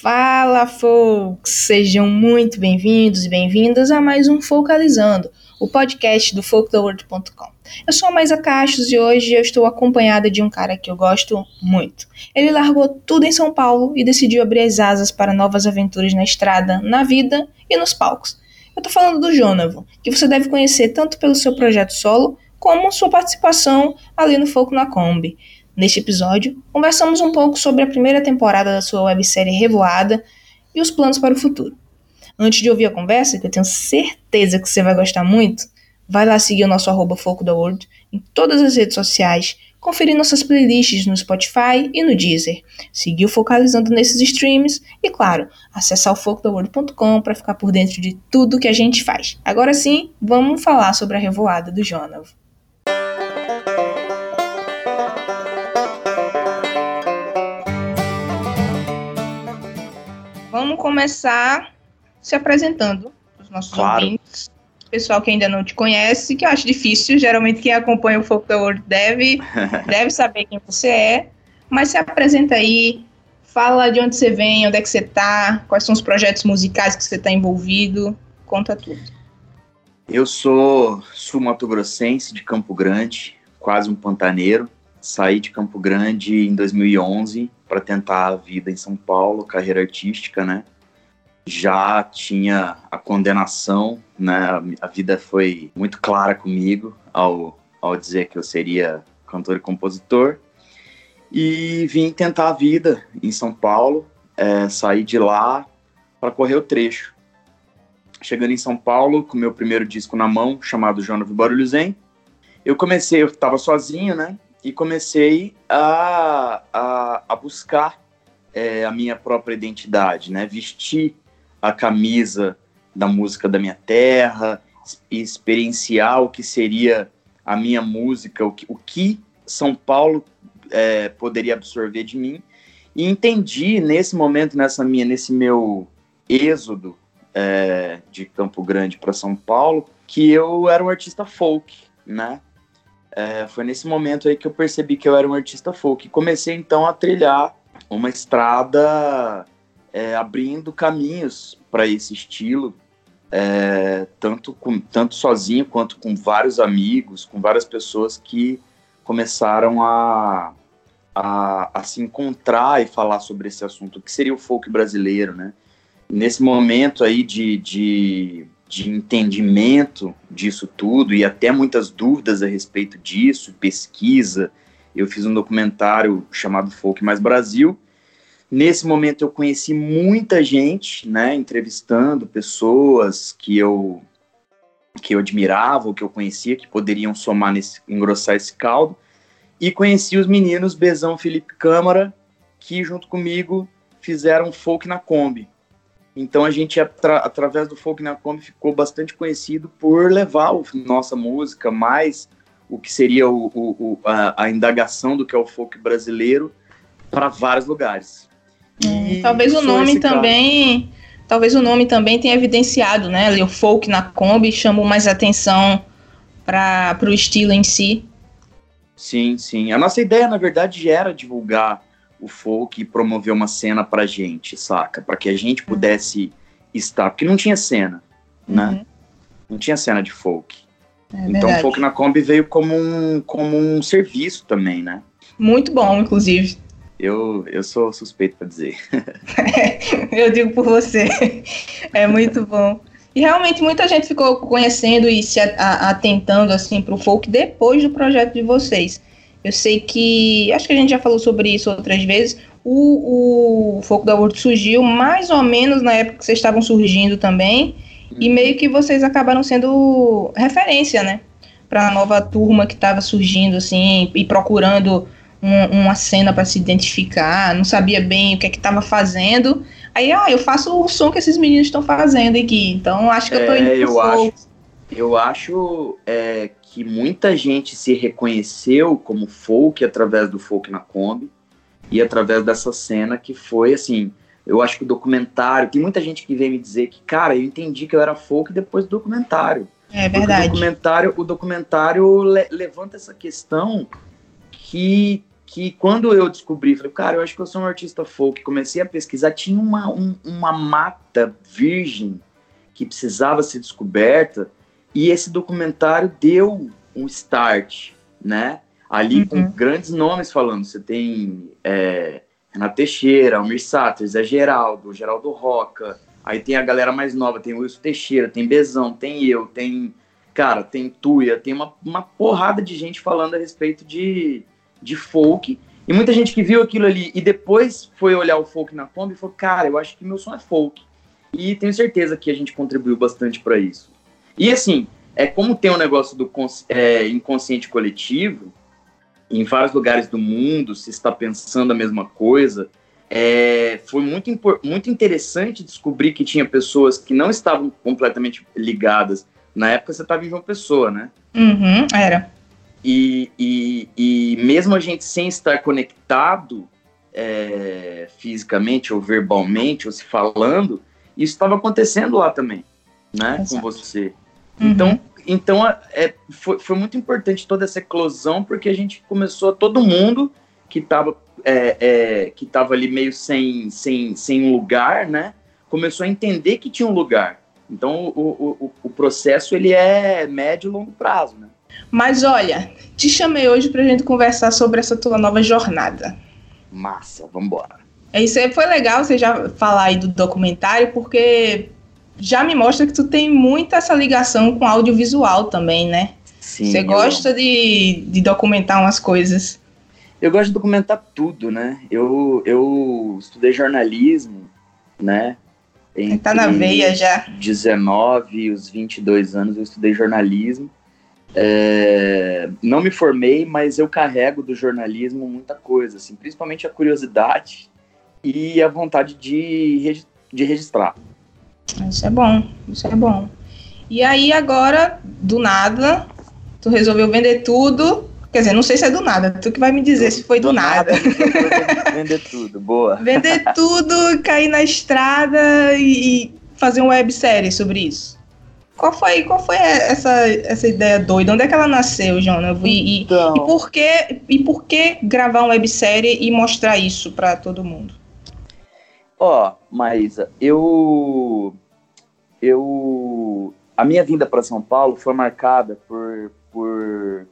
Fala, folks! Sejam muito bem-vindos e bem-vindas a mais um Focalizando, o podcast do folktheworld.com. Eu sou a Maisa Cachos e hoje eu estou acompanhada de um cara que eu gosto muito. Ele largou tudo em São Paulo e decidiu abrir as asas para novas aventuras na estrada, na vida e nos palcos. Eu tô falando do Jonavo, que você deve conhecer tanto pelo seu projeto solo como sua participação ali no Foco na Kombi. Neste episódio, conversamos um pouco sobre a primeira temporada da sua websérie Revoada e os planos para o futuro. Antes de ouvir a conversa, que eu tenho certeza que você vai gostar muito, vai lá seguir o nosso arroba Foco da World em todas as redes sociais, conferir nossas playlists no Spotify e no Deezer, seguir Focalizando nesses streams e, claro, acessar o focodaworld.com para ficar por dentro de tudo que a gente faz. Agora sim, vamos falar sobre a revoada do Jonavo. Começar se apresentando para os nossos claro. ouvintes. Pessoal que ainda não te conhece, que eu acho difícil, geralmente quem acompanha o Foco da World deve, deve saber quem você é. Mas se apresenta aí, fala de onde você vem, onde é que você está, quais são os projetos musicais que você está envolvido, conta tudo. Eu sou sul-mato-grossense de Campo Grande, quase um pantaneiro. Saí de Campo Grande em 2011 para tentar a vida em São Paulo, carreira artística, né? Já tinha a condenação, né? A vida foi muito clara comigo ao, ao dizer que eu seria cantor e compositor. E vim tentar a vida em São Paulo, é, de lá para correr o trecho. Chegando em São Paulo, com meu primeiro disco na mão, chamado Jonas Barulho Zen, eu comecei, eu estava sozinho, né? e comecei a, a, a buscar é, a minha própria identidade, né? Vestir a camisa da música da minha terra, experienciar o que seria a minha música, o que, o que São Paulo é, poderia absorver de mim. E entendi nesse momento, nessa minha, nesse meu êxodo é, de Campo Grande para São Paulo, que eu era um artista folk, né? É, foi nesse momento aí que eu percebi que eu era um artista folk. Comecei então a trilhar uma estrada é, abrindo caminhos para esse estilo, é, tanto, com, tanto sozinho quanto com vários amigos, com várias pessoas que começaram a, a, a, se encontrar e falar sobre esse assunto, que seria o folk brasileiro, né? Nesse momento aí de, de de entendimento disso tudo e até muitas dúvidas a respeito disso, pesquisa. Eu fiz um documentário chamado Folk Mais Brasil. Nesse momento eu conheci muita gente, né, entrevistando pessoas que eu que eu admirava, que eu conhecia, que poderiam somar nesse engrossar esse caldo. E conheci os meninos Bezão Felipe Câmara, que junto comigo fizeram folk na Kombi. Então a gente, atra através do Folk na Kombi, ficou bastante conhecido por levar o, nossa música, mais o que seria o, o, a, a, indagação do que é o folk brasileiro, para vários lugares. Hum, talvez o nome também. Talvez o nome também tenha evidenciado, né? o folk na Kombi chamou mais atenção para o estilo em si. Sim, sim. A nossa ideia, na verdade, era divulgar o folk promoveu uma cena pra gente, saca? Para que a gente pudesse estar, porque não tinha cena, né? uhum. Não tinha cena de folk. É então o folk na Kombi veio como um, como um serviço também, né? Muito bom, inclusive. Eu, eu sou suspeito para dizer. eu digo por você. É muito bom. E realmente muita gente ficou conhecendo e se atentando assim para o folk depois do projeto de vocês. Eu sei que, acho que a gente já falou sobre isso outras vezes, o, o Foco da World surgiu mais ou menos na época que vocês estavam surgindo também, e uhum. meio que vocês acabaram sendo referência, né? Para a nova turma que estava surgindo, assim, e procurando um, uma cena para se identificar, não sabia bem o que é que estava fazendo. Aí, ah, eu faço o som que esses meninos estão fazendo aqui, então acho que eu tô indo é, eu acho, eu acho é, que muita gente se reconheceu como folk através do folk na Kombi e através dessa cena que foi assim. Eu acho que o documentário. Tem muita gente que vem me dizer que, cara, eu entendi que eu era folk depois do documentário. É verdade. o documentário, o documentário le levanta essa questão que que quando eu descobri, falei, cara, eu acho que eu sou um artista folk, comecei a pesquisar, tinha uma, um, uma mata virgem que precisava ser descoberta, e esse documentário deu um start, né? Ali uhum. com grandes nomes falando, você tem é, Renato Teixeira, Almir Sater, Zé Geraldo, Geraldo Roca, aí tem a galera mais nova, tem o Wilson Teixeira, tem Bezão, tem eu, tem, cara, tem Tuia, tem uma, uma porrada de gente falando a respeito de de folk. E muita gente que viu aquilo ali e depois foi olhar o folk na Kombi e falou: Cara, eu acho que meu som é folk. E tenho certeza que a gente contribuiu bastante para isso. E assim, é como tem um negócio do é, inconsciente coletivo, em vários lugares do mundo se está pensando a mesma coisa. É, foi muito, muito interessante descobrir que tinha pessoas que não estavam completamente ligadas. Na época você estava em uma pessoa, né? Uhum, era. E, e, e mesmo a gente sem estar conectado é, fisicamente ou verbalmente ou se falando, isso estava acontecendo lá também, né, Exato. com você. Uhum. Então, então é, foi, foi muito importante toda essa eclosão porque a gente começou todo mundo que estava é, é, que tava ali meio sem, sem, sem um lugar, né, começou a entender que tinha um lugar. Então o, o, o processo ele é médio e longo prazo, né? Mas olha, te chamei hoje pra gente conversar sobre essa tua nova jornada. Massa, vambora. É isso aí, foi legal você já falar aí do documentário, porque já me mostra que tu tem muita essa ligação com audiovisual também, né? Sim. Você gosta de, de documentar umas coisas. Eu gosto de documentar tudo, né? Eu, eu estudei jornalismo, né? Entre tá na veia já. 19 e os 22 anos eu estudei jornalismo. É, não me formei, mas eu carrego do jornalismo muita coisa, assim, principalmente a curiosidade e a vontade de, de registrar. Isso é bom, isso é bom. E aí agora, do nada, tu resolveu vender tudo. Quer dizer, não sei se é do nada, tu que vai me dizer se foi do, do nada. nada. vender tudo, boa. Vender tudo, cair na estrada e, e fazer uma websérie sobre isso. Qual foi, qual foi essa, essa ideia doida? Onde é que ela nasceu, Jonas? E, então... e, por que, e por que gravar uma websérie e mostrar isso para todo mundo? Ó, oh, Maísa, eu. Eu. A minha vinda para São Paulo foi marcada por, por,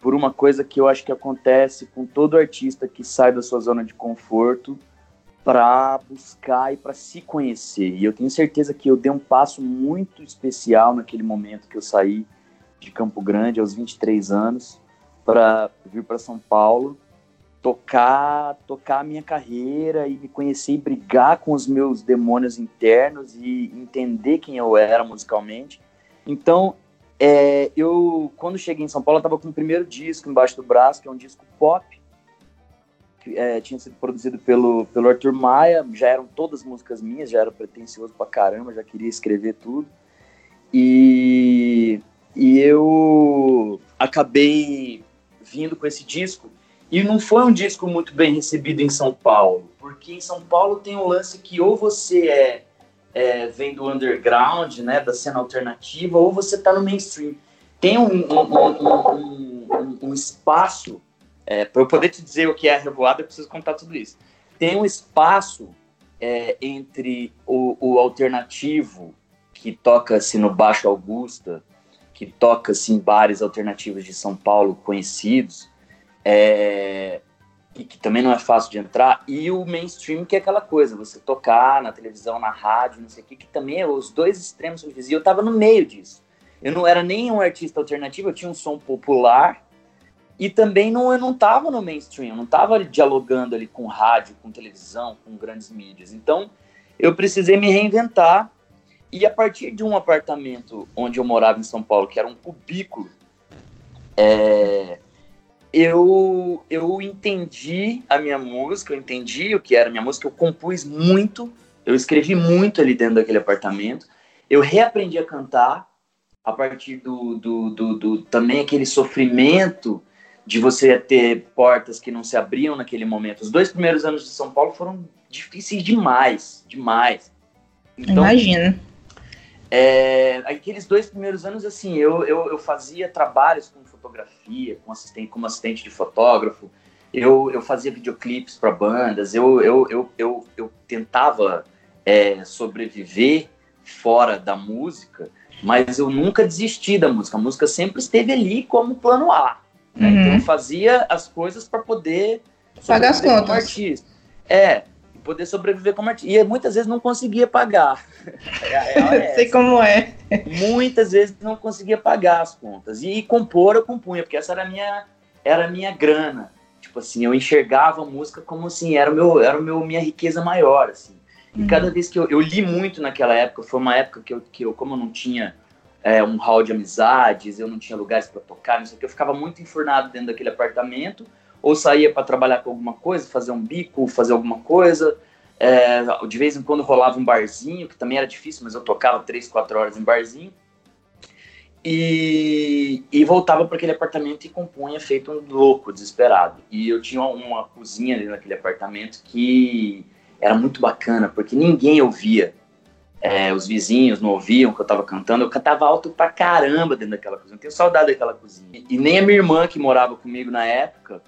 por uma coisa que eu acho que acontece com todo artista que sai da sua zona de conforto para buscar e para se conhecer. E eu tenho certeza que eu dei um passo muito especial naquele momento que eu saí de Campo Grande aos 23 anos para vir para São Paulo, tocar, tocar a minha carreira e me conhecer e brigar com os meus demônios internos e entender quem eu era musicalmente. Então, é, eu quando cheguei em São Paulo, eu estava com o primeiro disco embaixo do braço, que é um disco pop, é, tinha sido produzido pelo, pelo Arthur Maia, já eram todas músicas minhas, já era pretencioso pra caramba, já queria escrever tudo. E, e eu acabei vindo com esse disco, e não foi um disco muito bem recebido em São Paulo, porque em São Paulo tem um lance que ou você é, é vem do underground, né, da cena alternativa, ou você tá no mainstream. Tem um, um, um, um espaço é, para eu poder te dizer o que é a revoada, eu preciso contar tudo isso. Tem um espaço é, entre o, o, alternativo, que toca-se no Baixo Augusta, que toca-se em bares alternativos de São Paulo conhecidos, é, e que também não é fácil de entrar, e o mainstream, que é aquela coisa, você tocar na televisão, na rádio, não sei o que, que também é os dois extremos que eu estava no meio disso. Eu não era nem um artista alternativo, eu tinha um som popular, e também não, eu não estava no mainstream, eu não estava dialogando ali com rádio, com televisão, com grandes mídias. Então, eu precisei me reinventar. E a partir de um apartamento onde eu morava em São Paulo, que era um cubículo, é, eu, eu entendi a minha música, eu entendi o que era a minha música, eu compus muito, eu escrevi muito ali dentro daquele apartamento. Eu reaprendi a cantar a partir do, do, do, do também aquele sofrimento de você ter portas que não se abriam naquele momento. Os dois primeiros anos de São Paulo foram difíceis demais, demais. Então, Imagina. É, aqueles dois primeiros anos, assim, eu, eu, eu, fazia trabalhos com fotografia, com assistente, como assistente de fotógrafo, eu, eu fazia videoclipes para bandas, eu, eu, eu, eu, eu tentava é, sobreviver fora da música, mas eu nunca desisti da música. A música sempre esteve ali como plano A. Né? Uhum. Então eu fazia as coisas para poder pagar as contas. artista. É, poder sobreviver como artista. E muitas vezes não conseguia pagar. É Sei como é. Muitas vezes não conseguia pagar as contas. E compor eu compunha, porque essa era a minha, era a minha grana. Tipo assim, eu enxergava a música como assim, era o meu, era o meu minha riqueza maior, assim. E uhum. cada vez que eu, eu li muito naquela época, foi uma época que eu, que eu como eu não tinha é, um hall de amizades, eu não tinha lugares para tocar, não sei o que, eu ficava muito enfurnado dentro daquele apartamento, ou saía para trabalhar com alguma coisa, fazer um bico, fazer alguma coisa. É, de vez em quando rolava um barzinho, que também era difícil, mas eu tocava três, quatro horas em barzinho. E, e voltava para aquele apartamento e compunha feito um louco, desesperado. E eu tinha uma cozinha ali naquele apartamento que era muito bacana, porque ninguém ouvia. É, os vizinhos não ouviam que eu estava cantando. Eu cantava alto pra caramba dentro daquela cozinha. Eu tenho saudade daquela cozinha. E nem a minha irmã, que morava comigo na época,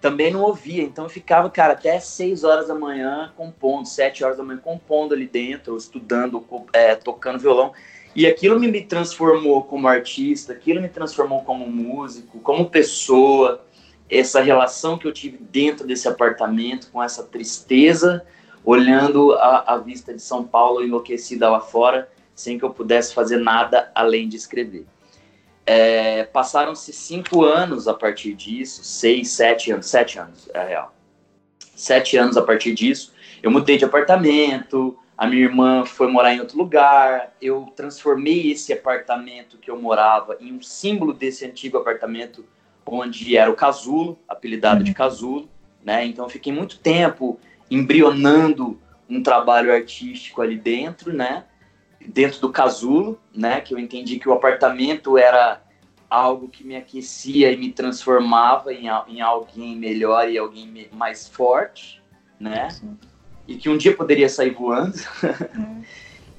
também não ouvia. Então eu ficava, cara, até 6 horas da manhã compondo, 7 horas da manhã compondo ali dentro, estudando, é, tocando violão. E aquilo me transformou como artista, aquilo me transformou como músico, como pessoa. Essa relação que eu tive dentro desse apartamento, com essa tristeza, olhando a, a vista de São Paulo enlouquecida lá fora, sem que eu pudesse fazer nada além de escrever. É, Passaram-se cinco anos a partir disso, seis, sete anos, sete anos, é real. Sete anos a partir disso, eu mudei de apartamento, a minha irmã foi morar em outro lugar, eu transformei esse apartamento que eu morava em um símbolo desse antigo apartamento, onde era o casulo, apelidado de uhum. casulo, né? Então fiquei muito tempo embrionando um trabalho artístico ali dentro, né? dentro do casulo, né? Que eu entendi que o apartamento era algo que me aquecia e me transformava em, em alguém melhor e alguém mais forte, né? Sim. E que um dia poderia sair voando. Hum.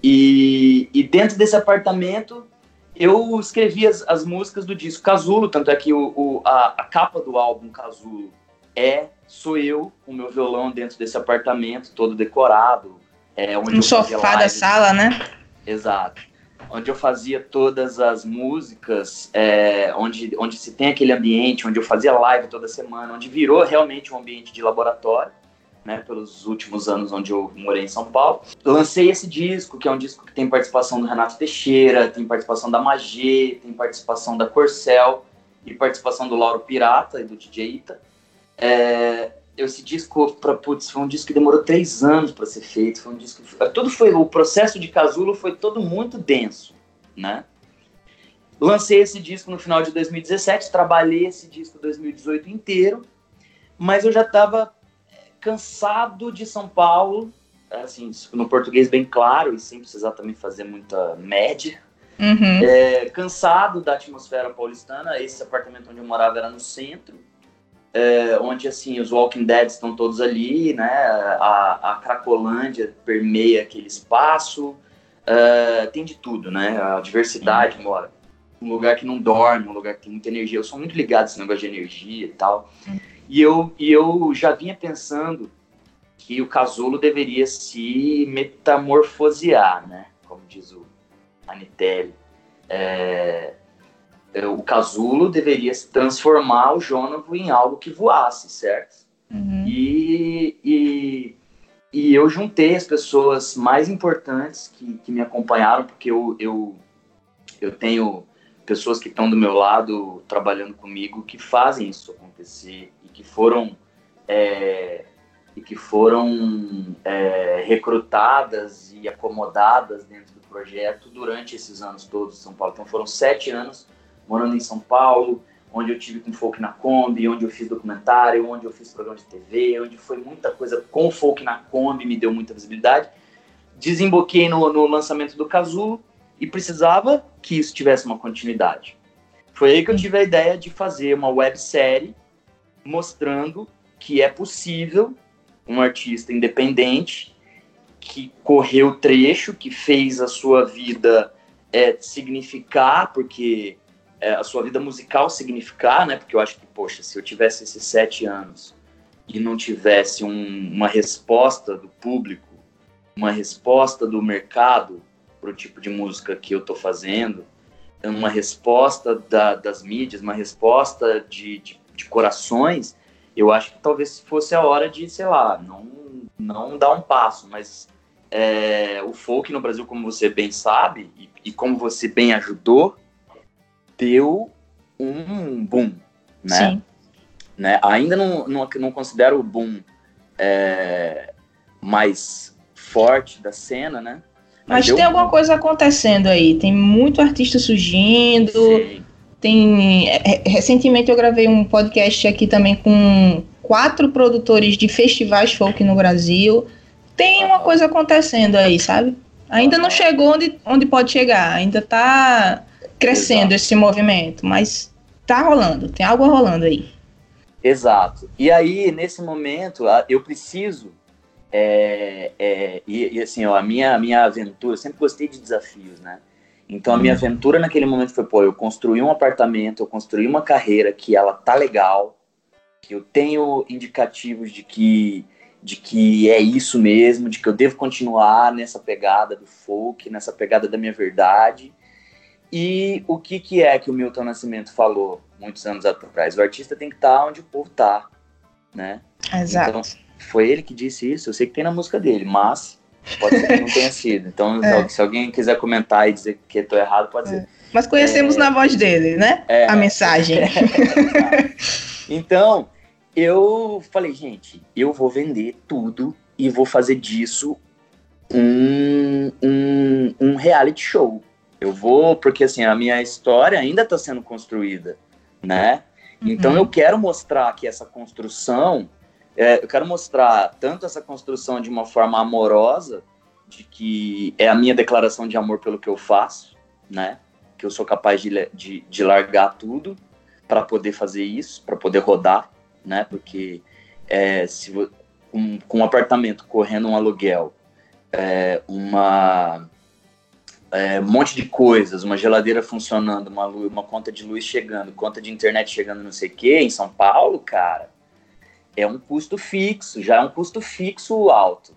e, e dentro desse apartamento eu escrevi as, as músicas do disco Casulo, tanto é que o, o a, a, capa do álbum Casulo é sou eu com meu violão dentro desse apartamento todo decorado. É, onde um sofá da sala, né? Exato. Onde eu fazia todas as músicas, é, onde, onde se tem aquele ambiente, onde eu fazia live toda semana, onde virou realmente um ambiente de laboratório, né, pelos últimos anos onde eu morei em São Paulo. lancei esse disco, que é um disco que tem participação do Renato Teixeira, tem participação da Magê, tem participação da Corcel e participação do Lauro Pirata e do DJ Ita. É, esse disco para putz, foi um disco que demorou três anos para ser feito. Foi um disco, tudo foi o processo de Casulo foi todo muito denso, né? Lancei esse disco no final de 2017, trabalhei esse disco 2018 inteiro, mas eu já estava é, cansado de São Paulo, assim, no português bem claro e sem precisar também fazer muita média. Uhum. É, cansado da atmosfera paulistana, esse apartamento onde eu morava era no centro é, onde assim os Walking Dead estão todos ali, né? A, a Cracolândia permeia aquele espaço, é, tem de tudo, né? A diversidade uhum. mora. Um lugar que não dorme, um lugar que tem muita energia. Eu sou muito ligado a esse negócio de energia e tal. E eu, e eu já vinha pensando que o casulo deveria se metamorfosear, né? Como diz o Anitelli. É, o casulo deveria se transformar o Jônavo em algo que voasse, certo? Uhum. E, e, e, eu juntei as pessoas mais importantes que, que me acompanharam, porque eu, eu, eu tenho pessoas que estão do meu lado trabalhando comigo que fazem isso acontecer e que foram é, e que foram é, recrutadas e acomodadas dentro do projeto durante esses anos todos em São Paulo. Então foram sete anos morando em São Paulo, onde eu tive com folk na Kombi, onde eu fiz documentário, onde eu fiz programa de TV, onde foi muita coisa com folk na Kombi, me deu muita visibilidade. Desemboquei no, no lançamento do Casulo e precisava que isso tivesse uma continuidade. Foi aí que eu tive a ideia de fazer uma websérie mostrando que é possível um artista independente que correu trecho, que fez a sua vida é, significar, porque é, a sua vida musical significar, né? Porque eu acho que, poxa, se eu tivesse esses sete anos e não tivesse um, uma resposta do público, uma resposta do mercado para o tipo de música que eu estou fazendo, uma resposta da, das mídias, uma resposta de, de, de, corações, eu acho que talvez fosse a hora de, sei lá, não, não dar um passo, mas é, o folk no Brasil, como você bem sabe, e, e como você bem ajudou, deu um boom, né? Sim. Né? Ainda não, não, não considero o boom é, mais forte da cena, né? Mas, Mas tem alguma coisa acontecendo aí. Tem muito artista surgindo. Sim. Tem. É, recentemente eu gravei um podcast aqui também com quatro produtores de festivais folk no Brasil. Tem uma coisa acontecendo aí, sabe? Ainda não chegou onde, onde pode chegar. Ainda tá crescendo Exato. esse movimento, mas tá rolando, tem algo rolando aí. Exato. E aí, nesse momento, eu preciso. É, é, e, e, assim, ó, a minha, a minha aventura, eu sempre gostei de desafios, né? Então, a minha uhum. aventura naquele momento foi, pô, eu construí um apartamento, eu construí uma carreira que ela tá legal, que eu tenho indicativos de que, de que é isso mesmo, de que eu devo continuar nessa pegada do folk, nessa pegada da minha verdade. E o que, que é que o Milton Nascimento falou muitos anos atrás? O artista tem que estar tá onde o povo está, né? Exato. Então, foi ele que disse isso. Eu sei que tem na música dele, mas pode ser que não tenha sido. Então, é. se alguém quiser comentar e dizer que estou errado, pode é. ser. Mas conhecemos é... na voz dele, né? É. A mensagem. então, eu falei, gente, eu vou vender tudo e vou fazer disso um, um, um reality show. Eu vou, porque assim, a minha história ainda está sendo construída, né? Então uhum. eu quero mostrar que essa construção, é, eu quero mostrar tanto essa construção de uma forma amorosa, de que é a minha declaração de amor pelo que eu faço, né? Que eu sou capaz de, de, de largar tudo para poder fazer isso, para poder rodar, né? Porque é, se com um apartamento correndo um aluguel, é, uma é, um monte de coisas, uma geladeira funcionando, uma, luz, uma conta de luz chegando, conta de internet chegando, não sei o quê, em São Paulo, cara, é um custo fixo, já é um custo fixo alto,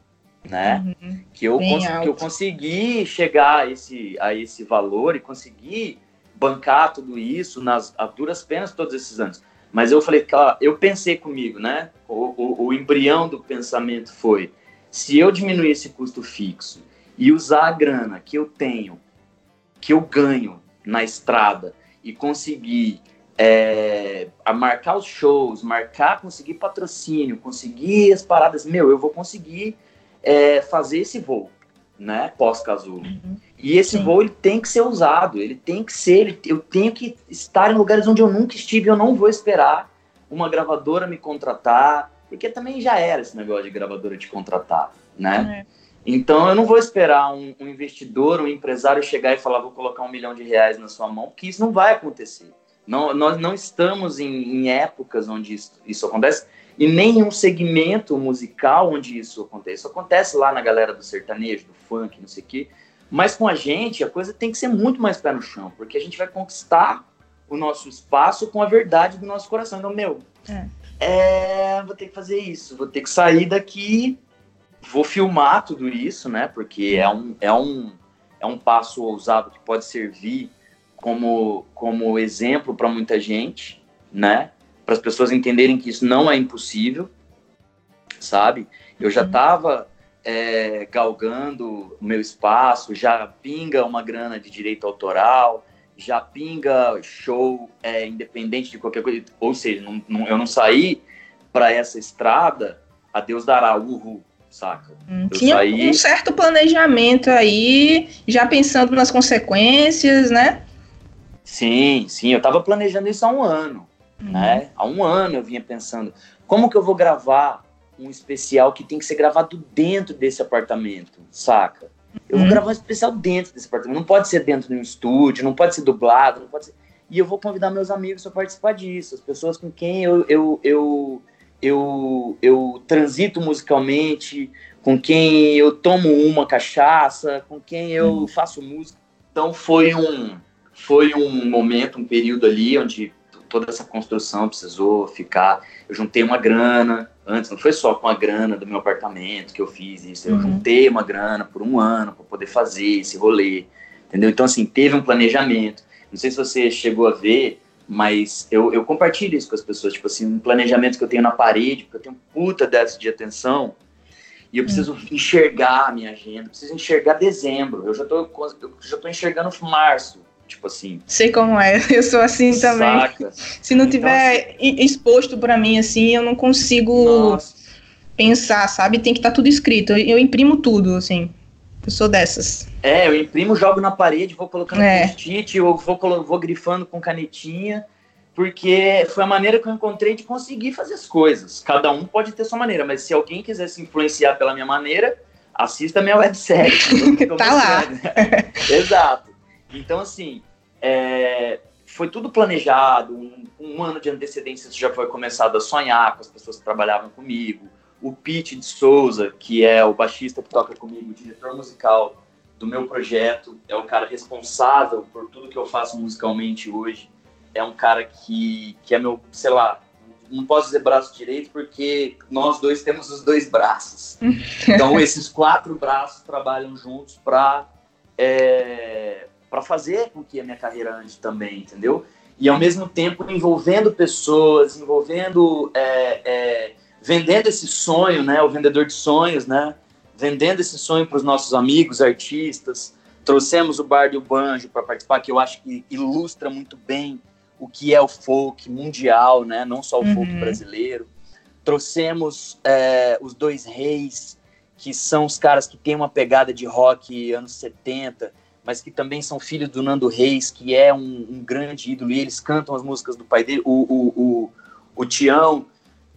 né? Uhum, que, eu que eu consegui chegar a esse, a esse valor e consegui bancar tudo isso nas a duras penas todos esses anos. Mas eu falei, cara, eu pensei comigo, né? O, o, o embrião do pensamento foi: se eu diminuir esse custo fixo e usar a grana que eu tenho, que eu ganho na estrada e conseguir é, a marcar os shows, marcar, conseguir patrocínio, conseguir as paradas, meu, eu vou conseguir é, fazer esse voo, né, pós-casulo. Uhum. E esse Sim. voo ele tem que ser usado, ele tem que ser, ele, eu tenho que estar em lugares onde eu nunca estive, eu não vou esperar uma gravadora me contratar, porque também já era esse negócio de gravadora te contratar, né? Então eu não vou esperar um, um, investidor, um empresário chegar e falar vou colocar um milhão de reais na sua mão, porque isso não vai acontecer. Não, nós não estamos em, em épocas onde isso, isso, acontece e nem em um segmento musical onde isso acontece. Isso acontece lá na galera do sertanejo, do funk, não sei o quê. Mas com a gente a coisa tem que ser muito mais pé no chão, porque a gente vai conquistar o nosso espaço com a verdade do nosso coração. Então, meu, é. É, vou ter que fazer isso, vou ter que sair daqui vou filmar tudo isso, né? Porque é um, é um, é um passo ousado que pode servir como, como exemplo para muita gente, né? Para as pessoas entenderem que isso não é impossível, sabe? Eu já estava uhum. é, galgando o meu espaço, já pinga uma grana de direito autoral, já pinga show é, independente de qualquer coisa. Ou seja, não, não, eu não saí para essa estrada, a Deus dará, uhul saca? Hum, tinha saí... um certo planejamento aí, já pensando nas consequências, né? Sim, sim, eu tava planejando isso há um ano, uhum. né? Há um ano eu vinha pensando, como que eu vou gravar um especial que tem que ser gravado dentro desse apartamento, saca? Eu vou uhum. gravar um especial dentro desse apartamento, não pode ser dentro de um estúdio, não pode ser dublado, não pode ser... E eu vou convidar meus amigos para participar disso, as pessoas com quem eu, eu, eu eu, eu transito musicalmente, com quem eu tomo uma cachaça, com quem eu hum. faço música. Então foi um foi um momento, um período ali onde toda essa construção precisou ficar. Eu juntei uma grana, antes não foi só com a grana do meu apartamento que eu fiz isso, eu uhum. juntei uma grana por um ano para poder fazer esse rolê, entendeu? Então, assim, teve um planejamento. Não sei se você chegou a ver, mas eu, eu compartilho isso com as pessoas, tipo assim, um planejamento que eu tenho na parede, porque eu tenho puta déficit de atenção, e eu preciso hum. enxergar a minha agenda, preciso enxergar dezembro, eu já tô, eu já tô enxergando março, tipo assim. Sei como é, eu sou assim também. Saca? Se não então, tiver assim, exposto para mim assim, eu não consigo nossa. pensar, sabe? Tem que estar tá tudo escrito. Eu, eu imprimo tudo, assim. Eu sou dessas. É, eu imprimo, jogo na parede, vou colocando é. post-it, ou vou, vou grifando com canetinha, porque foi a maneira que eu encontrei de conseguir fazer as coisas. Cada um pode ter sua maneira, mas se alguém quiser se influenciar pela minha maneira, assista a minha websérie. tá lá. Exato. Então, assim, é, foi tudo planejado, um, um, ano de antecedência já foi começado a sonhar com as pessoas que trabalhavam comigo, o Pete de Souza, que é o baixista que toca comigo, o diretor musical do meu projeto, é o cara responsável por tudo que eu faço musicalmente hoje. É um cara que, que é meu, sei lá, não posso dizer braço direito porque nós dois temos os dois braços. Então esses quatro braços trabalham juntos para é, para fazer com que a minha carreira ande também, entendeu? E ao mesmo tempo envolvendo pessoas, envolvendo é, é, vendendo esse sonho, né, o vendedor de sonhos, né, vendendo esse sonho para os nossos amigos artistas. Trouxemos o Bar e o Banjo para participar, que eu acho que ilustra muito bem o que é o folk mundial, né, não só o uhum. folk brasileiro. Trouxemos é, os dois reis, que são os caras que têm uma pegada de rock anos 70, mas que também são filhos do Nando Reis, que é um, um grande ídolo, e eles cantam as músicas do pai dele. O, o, o, o Tião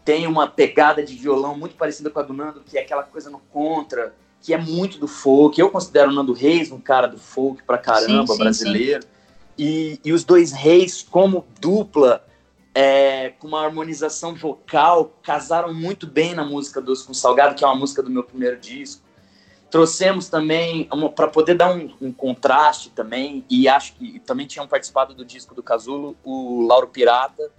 tem uma pegada de violão muito parecida com a do Nando, que é aquela coisa no contra, que é muito do folk. Eu considero o Nando Reis um cara do folk pra caramba, sim, sim, brasileiro. Sim. E, e os dois reis, como dupla, é, com uma harmonização vocal, casaram muito bem na música Doce com Salgado, que é uma música do meu primeiro disco. Trouxemos também, para poder dar um, um, contraste também, e acho que também tinham participado do disco do Casulo, o Lauro Pirata,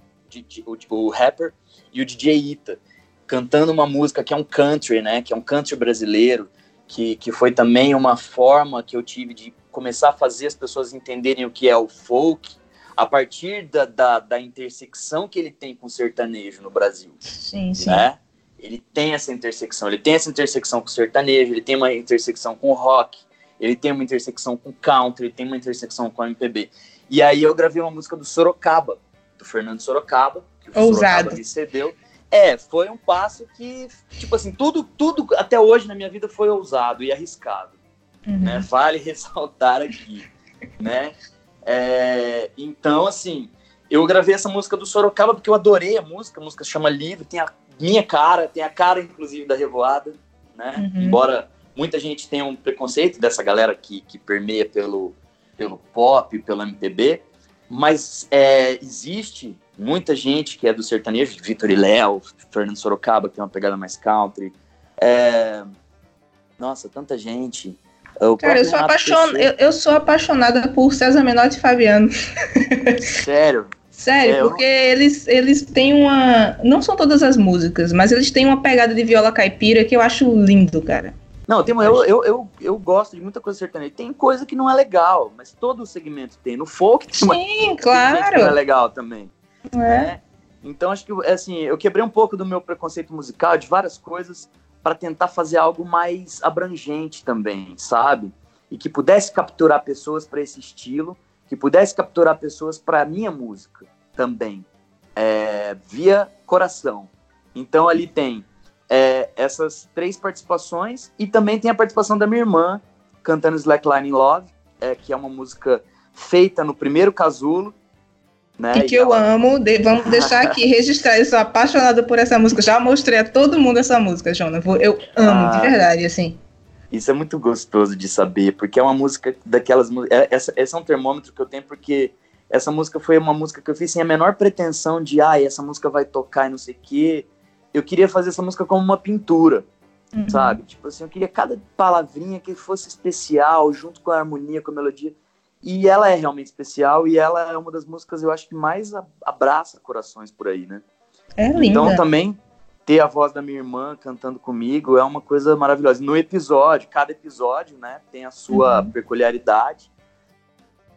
o, o rapper, e o DJ Ita, cantando uma música que é um country, né? Que é um country brasileiro, que, que foi também uma forma que eu tive de começar a fazer as pessoas entenderem o que é o folk, a partir da, da, da intersecção que ele tem com o sertanejo no Brasil. Sim, sim. Né? Ele tem essa intersecção, ele tem essa intersecção com o sertanejo, ele tem uma intersecção com o rock, ele tem uma intersecção com o country, ele tem uma intersecção com o MPB. E aí eu gravei uma música do Sorocaba, do Fernando Sorocaba, que o Ousado. recebeu. É, foi um passo que, tipo assim, tudo, tudo até hoje na minha vida foi ousado e arriscado, uhum. né? Vale ressaltar aqui, né? É, então, assim, eu gravei essa música do Sorocaba porque eu adorei a música, a música se chama Livre, tem a minha cara, tem a cara, inclusive, da Revoada, né? Uhum. Embora muita gente tenha um preconceito dessa galera que, que permeia pelo, pelo pop, pelo MPB, mas é, existe muita gente que é do sertanejo, Vitor e Léo, Fernando Sorocaba, que tem uma pegada mais country. É... Nossa, tanta gente. O Cara, eu sou, apaixon... eu, eu, sou apaixonada por César Menotti e Fabiano. Sério? Sério, é, porque eu... eles, eles têm uma. Não são todas as músicas, mas eles têm uma pegada de viola caipira que eu acho lindo, cara. Não, tem, eu, eu, eu, eu gosto de muita coisa sertaneja. Tem coisa que não é legal, mas todo o segmento tem. No folk tem Sim, uma, claro. que não é legal também. É. Né? Então acho que assim, eu quebrei um pouco do meu preconceito musical de várias coisas para tentar fazer algo mais abrangente também, sabe? E que pudesse capturar pessoas para esse estilo, que pudesse capturar pessoas para a minha música também, é, via coração. Então ali tem é, essas três participações. E também tem a participação da minha irmã cantando Slackline in Love, é, que é uma música feita no primeiro casulo né? E que eu amo, de, vamos deixar aqui registrar, eu sou apaixonada por essa música, já mostrei a todo mundo essa música, Jonas, eu amo, ah, de verdade, assim. Isso é muito gostoso de saber, porque é uma música daquelas, é, essa, esse é um termômetro que eu tenho, porque essa música foi uma música que eu fiz sem a menor pretensão de, ah, essa música vai tocar e não sei o quê, eu queria fazer essa música como uma pintura, uhum. sabe? Tipo assim, eu queria cada palavrinha que fosse especial, junto com a harmonia, com a melodia, E ela é realmente especial e ela é uma das músicas, eu acho, que mais abraça corações por aí, né? É linda. Então também ter a voz da minha irmã cantando comigo é uma coisa maravilhosa. No episódio, cada episódio, né, tem a sua uhum. peculiaridade.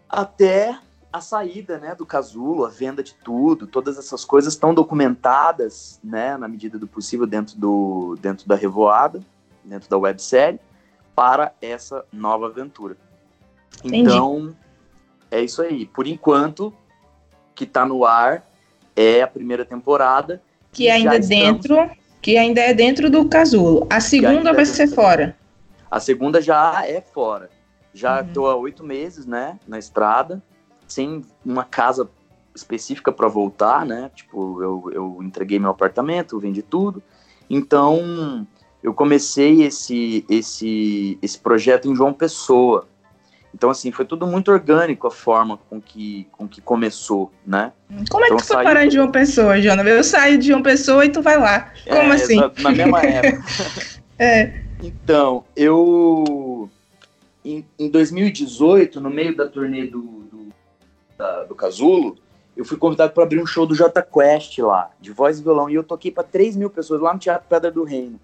Até a saída, né, do casulo, a venda de tudo, todas essas coisas estão documentadas, né, na medida do possível dentro do dentro da revoada, dentro da websérie, para essa nova aventura. Entendi. Então, é isso aí. Por enquanto, que está no ar é a primeira temporada. Que ainda dentro, estamos... que ainda é dentro do casulo. A segunda vai é ser fora. A segunda já é fora. Já estou uhum. há oito meses, né, na estrada, sem uma casa específica para voltar, né? Tipo, eu, eu entreguei meu apartamento, vendi tudo. Então, eu comecei esse, esse, esse projeto em João Pessoa. Então, assim, foi tudo muito orgânico a forma com que, com que começou, né? Como é então, que tu foi parar de João Pessoa, Jona? Eu saio de João Pessoa e tu vai lá. Como é, assim? Na mesma época. é. Então, eu... Em, em, 2018, no meio da turnê do, da, do Casulo, eu fui convidado para abrir um show do J Quest lá, de voz e violão, e eu toquei para 3 mil pessoas lá no Teatro Pedra do Reino.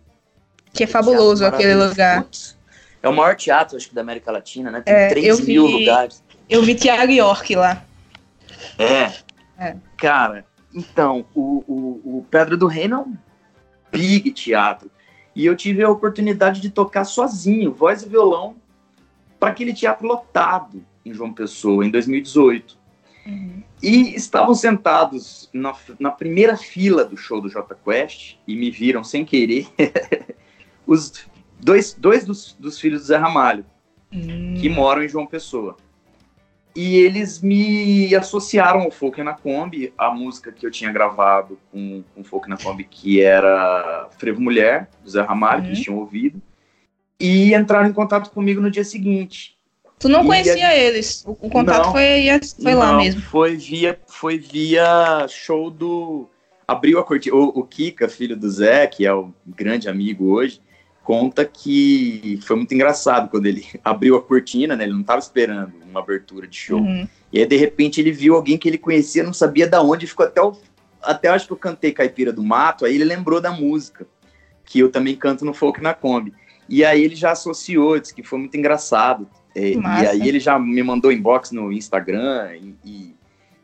Que é fabuloso aquele lugar. Putz, é o maior teatro, acho que, da América Latina, né? Tem é, 3 mil vi, lugares. Eu vi Tiago York lá. É. é. Cara, então, o, o, o, Pedra do Reino é um big teatro. E eu tive a oportunidade de tocar sozinho, voz e violão, para aquele teatro lotado em João Pessoa, em 2018. Uhum. E estavam sentados na, na, primeira fila do show do J Quest e me viram sem querer os dois, dois dos, dos filhos do Zé Ramalho, hum. que moram em João Pessoa. E eles me associaram ao Folk na Kombi, a música que eu tinha gravado com, com Folk na Kombi, que era Frevo Mulher, do Zé Ramalho, que eles uhum. tinham ouvido, e entraram em contato comigo no dia seguinte. Tu não e conhecia a... eles? O, o contato não, foi, foi lá não, mesmo? Foi via, foi via show do. Abriu a cortina. O, o Kika, filho do Zé, que é o grande amigo hoje, conta que foi muito engraçado quando ele abriu a cortina, né? Ele não estava esperando uma abertura de show. Uhum. E aí, de repente, ele viu alguém que ele conhecia, não sabia da onde, ficou até o. Até acho que eu cantei Caipira do Mato, aí ele lembrou da música, que eu também canto no Folk na Kombi. E aí ele já associou, disse que foi muito engraçado. É, e aí ele já me mandou inbox no Instagram e, e,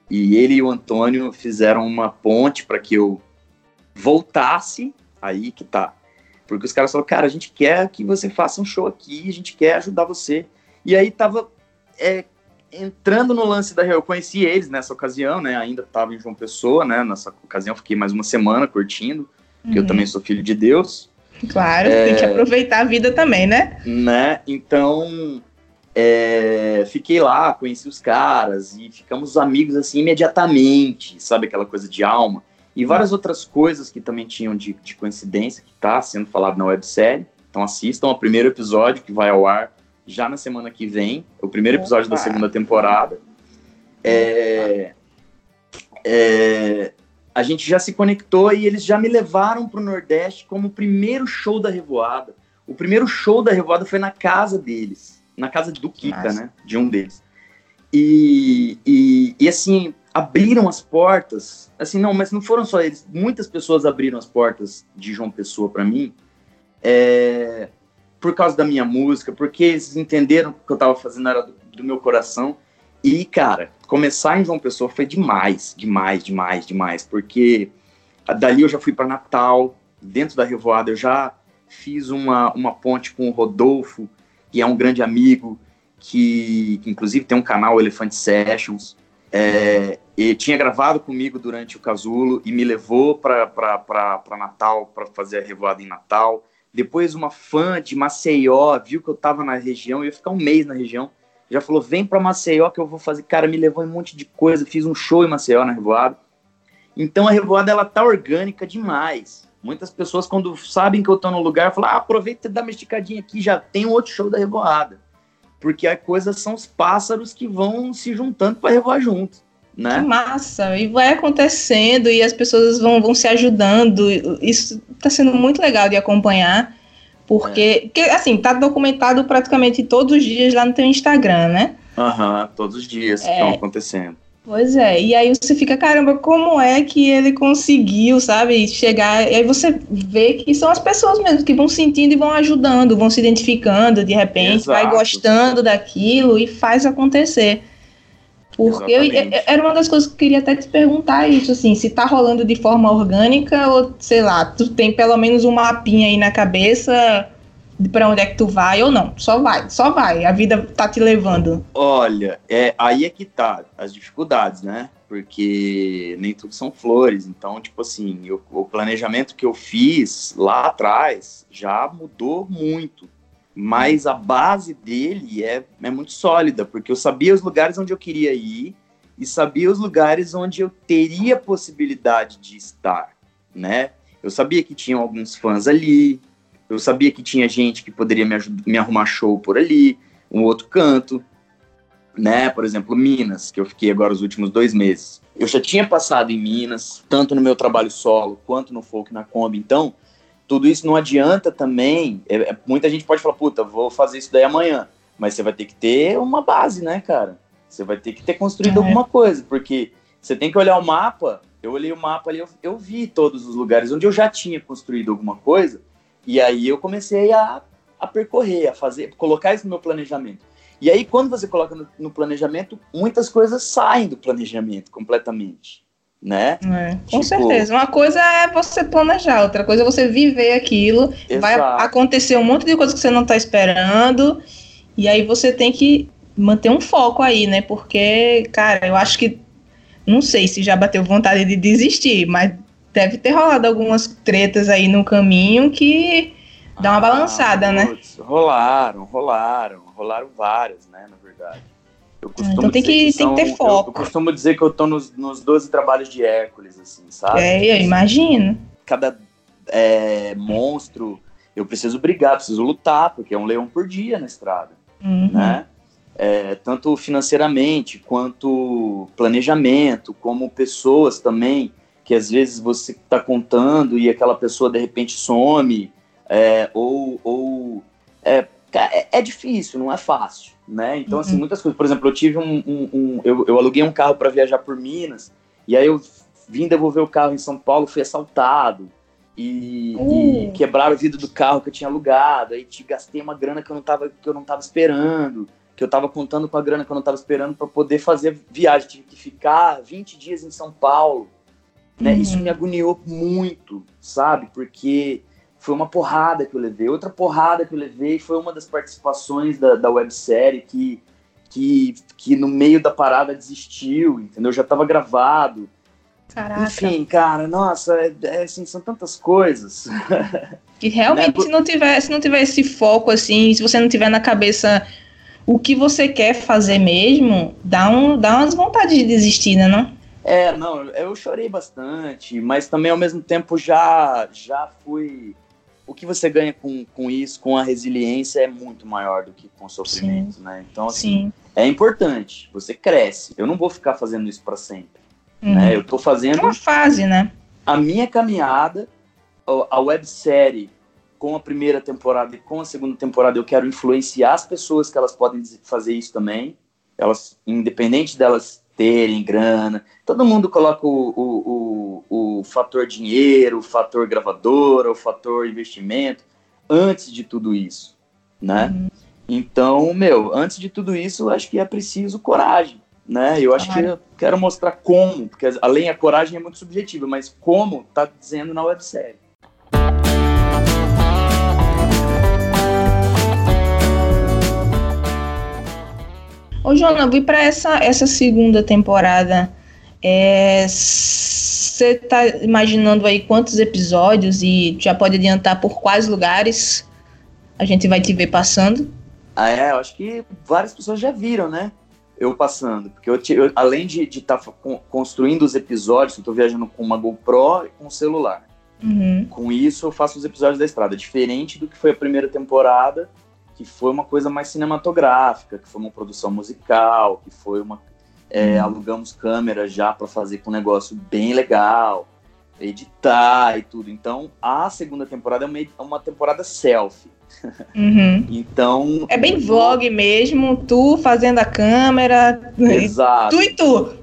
e ele e o Antônio fizeram uma ponte para que eu voltasse aí que tá porque os caras falaram, cara, a gente quer que você faça um show aqui, a gente quer ajudar você. E aí tava é, entrando no lance da eu conheci eles nessa ocasião, né? Ainda tava em João Pessoa, né? Nessa ocasião fiquei mais uma semana curtindo, porque uhum. eu também sou filho de Deus. Claro, é, tem que aproveitar a vida também, né? Né? Então, é, fiquei lá, conheci os caras e ficamos amigos assim imediatamente, sabe aquela coisa de alma. E várias outras coisas que também tinham de, de coincidência, que está sendo falado na websérie. Então assistam ao primeiro episódio que vai ao ar já na semana que vem, o primeiro episódio Opa. da segunda temporada. É, é, a gente já se conectou e eles já me levaram para o Nordeste como o primeiro show da Revoada. O primeiro show da Revoada foi na casa deles, na casa do Kika, Nossa. né? De um deles. E, e, e assim, abriram as portas. Assim, não, mas não foram só eles. Muitas pessoas abriram as portas de João Pessoa para mim. É, por causa da minha música, porque eles entenderam que o que eu estava fazendo era do, do, meu coração. E, cara, começar em João Pessoa foi demais, demais, demais, demais. Porque dali eu já fui para Natal, dentro da Revoada, eu já fiz uma, uma ponte com o Rodolfo, que é um grande amigo, que, que inclusive tem um canal Elefante Sessions. É, e tinha gravado comigo durante o casulo e me levou para Natal para fazer a revoada em Natal. Depois uma fã de Maceió viu que eu estava na região, eu ia ficar um mês na região, já falou: "Vem para Maceió que eu vou fazer". Cara, me levou em um monte de coisa, fiz um show em Maceió na revoada. Então a revoada ela tá orgânica demais. Muitas pessoas quando sabem que eu tô no lugar, falam: ah, "Aproveita e dá uma esticadinha aqui, já tem um outro show da revoada". Porque a coisa são os pássaros que vão se juntando para revoar juntos né? Que massa! E vai acontecendo e as pessoas vão, vão se ajudando. Isso está sendo muito legal de acompanhar, porque, é. porque assim, tá documentado praticamente todos os dias lá no teu Instagram, né? Aham, uhum, todos os dias é. estão acontecendo. Pois é, e aí você fica, caramba, como é que ele conseguiu, sabe, chegar. E aí você vê que são as pessoas mesmo que vão sentindo e vão ajudando, vão se identificando, de repente, Exato. vai gostando daquilo e faz acontecer. Porque eu, era uma das coisas que eu queria até te perguntar isso, assim, se tá rolando de forma orgânica ou, sei lá, tu tem pelo menos um mapinha aí na cabeça para onde é que tu vai ou não. Só vai, só vai. A vida tá te levando. Olha, é, aí é que tá as dificuldades, né? Porque nem tudo são flores. Então, tipo assim, eu, o planejamento que eu fiz lá atrás já mudou muito. Mas a base dele é, é muito sólida, porque eu sabia os lugares onde eu queria ir e sabia os lugares onde eu teria possibilidade de estar, né? Eu sabia que tinham alguns fãs ali, eu sabia que tinha gente que poderia me, ajudar, me arrumar show por ali, um outro canto, né? Por exemplo, Minas, que eu fiquei agora os últimos dois meses. Eu já tinha passado em Minas, tanto no meu trabalho solo quanto no folk na Kombi. Então, tudo isso não adianta também. É, é, muita gente pode falar, puta, vou fazer isso daí amanhã. Mas você vai ter que ter uma base, né, cara? Você vai ter que ter construído é. alguma coisa, porque você tem que olhar o mapa. Eu olhei o mapa ali, eu, eu vi todos os lugares onde eu já tinha construído alguma coisa e aí eu comecei a, a percorrer, a fazer, colocar isso no meu planejamento. E aí, quando você coloca no, no planejamento, muitas coisas saem do planejamento completamente. Né? É, com tipo... certeza. Uma coisa é você planejar, outra coisa é você viver aquilo. Exato. Vai acontecer um monte de coisas que você não está esperando. E aí você tem que manter um foco aí, né? Porque, cara, eu acho que. Não sei se já bateu vontade de desistir, mas deve ter rolado algumas tretas aí no caminho que dá uma ah, balançada, né? putz, né? Rolaram, rolaram, rolaram várias, né, na verdade. então tem que, que tem que ter foco. Eu, eu, costumo dizer que eu tô nos, nos 12 trabalhos de Hércules, assim, sabe? É, eu imagino. Cada é, monstro, eu preciso brigar, preciso lutar, porque é um leão por dia na estrada, uhum. né? É, tanto financeiramente, quanto planejamento, como pessoas também que às vezes você está contando e aquela pessoa de repente some, é, ou, ou é, é, é, difícil, não é fácil, né? Então, assim, uhum. assim, muitas coisas. Por exemplo, eu tive um. um, um eu, eu aluguei um carro para viajar por Minas, e aí eu vim devolver o carro em São Paulo, fui assaltado. E, uhum. e quebraram o vidro do carro que eu tinha alugado. Aí te gastei uma grana que eu não tava, que eu não tava esperando. Que eu tava contando com a grana que eu não tava esperando para poder fazer viagem. Tive que ficar 20 dias em São Paulo né? Uhum. Isso me agoniou muito, sabe? Porque foi uma porrada que eu levei. Outra porrada que eu levei foi uma das participações da, da websérie que, que, que no meio da parada desistiu, entendeu? Já estava gravado. Caraca. Enfim, cara, nossa, é, é, assim, são tantas coisas. Que realmente, né? se, não tiver, se não tiver esse foco, assim, se você não tiver na cabeça o que você quer fazer mesmo, dá, um, dá umas vontades de desistir, né, não? É, não, eu chorei bastante, mas também ao mesmo tempo já, já fui. O que você ganha com, com isso, com a resiliência, é muito maior do que com o sofrimento, Sim. né? Então, assim, Sim. é importante, você cresce. Eu não vou ficar fazendo isso para sempre. Uhum. Né? Eu tô fazendo. É uma fase, né? A minha caminhada, a websérie com a primeira temporada e com a segunda temporada, eu quero influenciar as pessoas que elas podem fazer isso também. Elas, independente delas terem grana. Todo mundo coloca o, o, o, o fator dinheiro, o fator gravadora, o fator investimento antes de tudo isso, né? Uhum. Então, meu, antes de tudo isso, acho que é preciso coragem, né? Eu acho que eu quero mostrar como, porque além a coragem é muito subjetiva, mas como tá dizendo na websérie. Ô, Jona, vi para essa, essa segunda temporada. Você é, tá imaginando aí quantos episódios e já pode adiantar por quais lugares a gente vai te ver passando? Ah, é, eu acho que várias pessoas já viram, né? Eu passando. Porque eu, eu além de estar tá construindo os episódios, eu tô viajando com uma GoPro e com um celular. Uhum. Com isso, eu faço os episódios da estrada. Diferente do que foi a primeira temporada, que foi uma coisa mais cinematográfica, que foi uma produção musical, que foi uma. É, uhum. alugamos câmeras já para fazer com um negócio bem legal. editar e tudo. Então, a segunda temporada é uma, é uma temporada selfie. Uhum. então. É bem vlog mesmo, tu fazendo a câmera. Exato. Tu e tu.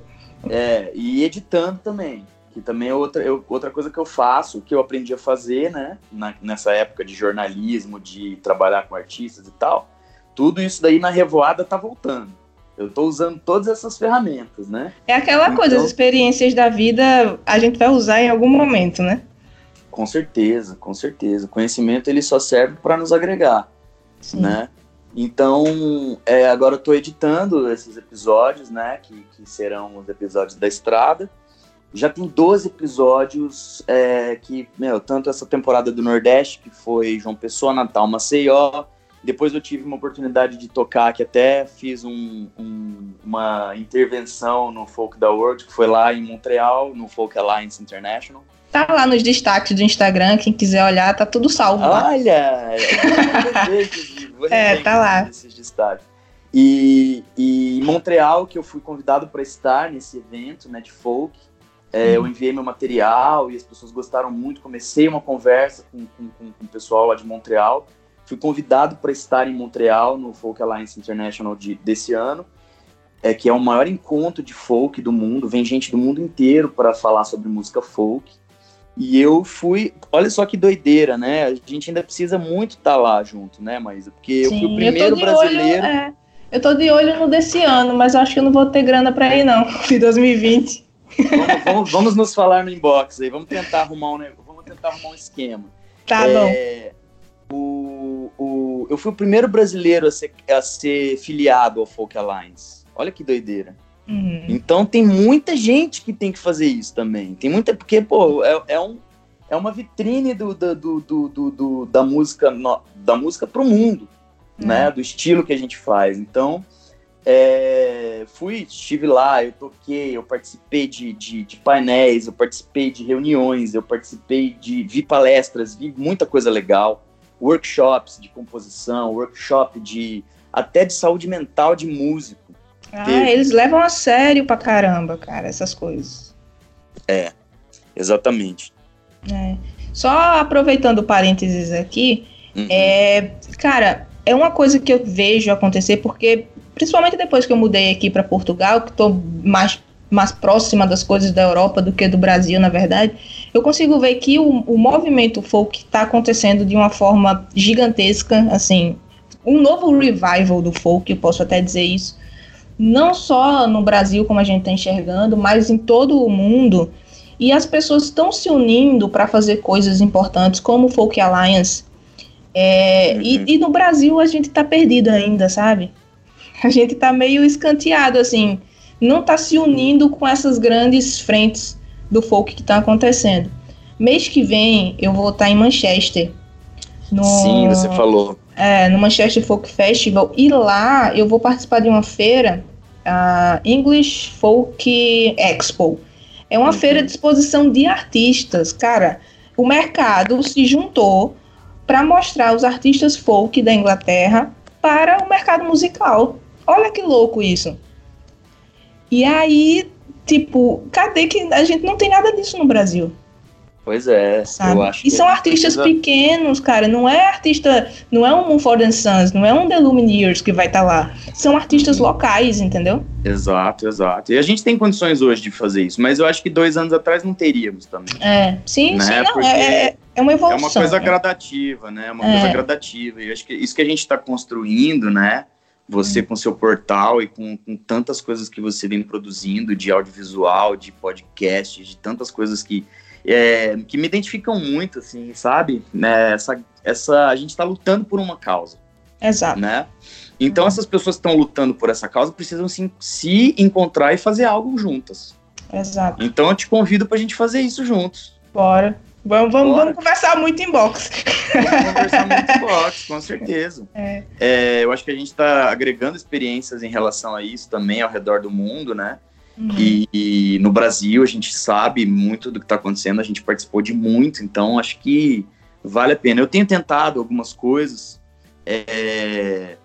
É, e editando também. Que também é outra, eu, outra coisa que eu faço, que eu aprendi a fazer, né? Na, nessa época de jornalismo, de trabalhar com artistas e tal. Tudo isso daí na revoada tá voltando. Eu estou usando todas essas ferramentas, né? É aquela então, coisa, as experiências da vida a gente vai usar em algum momento, né? Com certeza, com certeza. O conhecimento ele só serve para nos agregar, Sim. né? Então, é, agora eu estou editando esses episódios, né? Que, que serão os episódios da estrada. Já tem 12 episódios é, que, meu, tanto essa temporada do Nordeste, que foi João Pessoa, Natal, Maceió, depois eu tive uma oportunidade de tocar, que até fiz um, um, uma intervenção no Folk da World, que foi lá em Montreal, no Folk Alliance International. Tá lá nos destaques do Instagram, quem quiser olhar, tá tudo salvo lá. Olha! é, tá lá. Esses destaques. E, e em Montreal, que eu fui convidado para estar nesse evento né, de folk, é, eu enviei meu material e as pessoas gostaram muito. Comecei uma conversa com, com, com o pessoal lá de Montreal. Fui convidado para estar em Montreal no Folk Alliance International de, desse ano, é, que é o maior encontro de folk do mundo. Vem gente do mundo inteiro para falar sobre música folk. E eu fui, olha só que doideira, né? A gente ainda precisa muito estar tá lá junto, né, Maísa? Porque Sim, eu fui o primeiro eu brasileiro. Olho, é, eu tô de olho no desse ano, mas acho que eu não vou ter grana para ir, não, de 2020. Vamos, vamos, vamos, nos falar no inbox aí, vamos tentar arrumar um, vamos tentar arrumar um esquema. Tá é, bom. O, o, eu fui o primeiro brasileiro a ser, a ser filiado ao Folk Alliance. Olha que doideira. Uhum. Então tem muita gente que tem que fazer isso também. Tem muita. Porque, pô, é, é, um, é uma vitrine do, do, do, do, do da música no, da música pro mundo, uhum. né? Do estilo que a gente faz. Então, é, fui, estive lá, eu toquei, eu participei de, de, de, painéis, eu participei de reuniões, eu participei de. vi palestras, vi muita coisa legal workshops de composição, workshop de até de saúde mental de músico. Ah, Teve. eles levam a sério pra caramba, cara, essas coisas. É, exatamente. É. Só aproveitando parênteses aqui, uhum. é, cara, é uma coisa que eu vejo acontecer porque, principalmente depois que eu mudei aqui para Portugal, que estou mais mais próxima das coisas da Europa do que do Brasil, na verdade, eu consigo ver que o, o movimento folk está acontecendo de uma forma gigantesca, assim, um novo revival do folk, eu posso até dizer isso, não só no Brasil, como a gente está enxergando, mas em todo o mundo. E as pessoas estão se unindo para fazer coisas importantes, como o Folk Alliance. É, uhum. e, e, no Brasil a gente está perdido ainda, sabe? A gente está meio escanteado, assim não está se unindo com essas grandes frentes do folk que está acontecendo. Mês que vem eu vou estar tá em Manchester. No, Sim, você falou. É, no Manchester Folk Festival. E lá eu vou participar de uma feira, a English Folk Expo. É uma uhum. feira de exposição de artistas. Cara, o mercado se juntou para mostrar os artistas folk da Inglaterra para o mercado musical. Olha que louco isso. E aí, tipo, cadê que a gente não tem nada disso no Brasil? Pois é, sabe? eu acho E são artistas precisa... pequenos, cara. Não é artista, não é um Mumford Sons, não é um The Lumineers que vai estar tá lá. São artistas uhum. locais, entendeu? Exato, exato. E a gente tem condições hoje de fazer isso, mas eu acho que dois anos atrás não teríamos também. É, sim, né? sim, não, é, é, é uma evolução. É uma coisa gradativa, né? É uma é. coisa gradativa. E acho que isso que a gente está construindo, né? Você com seu portal e com, com, tantas coisas que você vem produzindo de audiovisual, de podcast, de tantas coisas que, é, que me identificam muito, assim, sabe? Né? Essa, essa, a gente está lutando por uma causa. Exato. Né? Então, essas pessoas que estão lutando por essa causa precisam se, se encontrar e fazer algo juntas. Exato. Então, eu te convido para a gente fazer isso juntos. Bora. Vamos, vamos, vamos, conversar muito em box. Vamos conversar muito em box, com certeza. É. É, eu acho que a gente está agregando experiências em relação a isso também ao redor do mundo, né? Uhum. E, e, no Brasil a gente sabe muito do que está acontecendo, a gente participou de muito, então acho que vale a pena. Eu tenho tentado algumas coisas. É,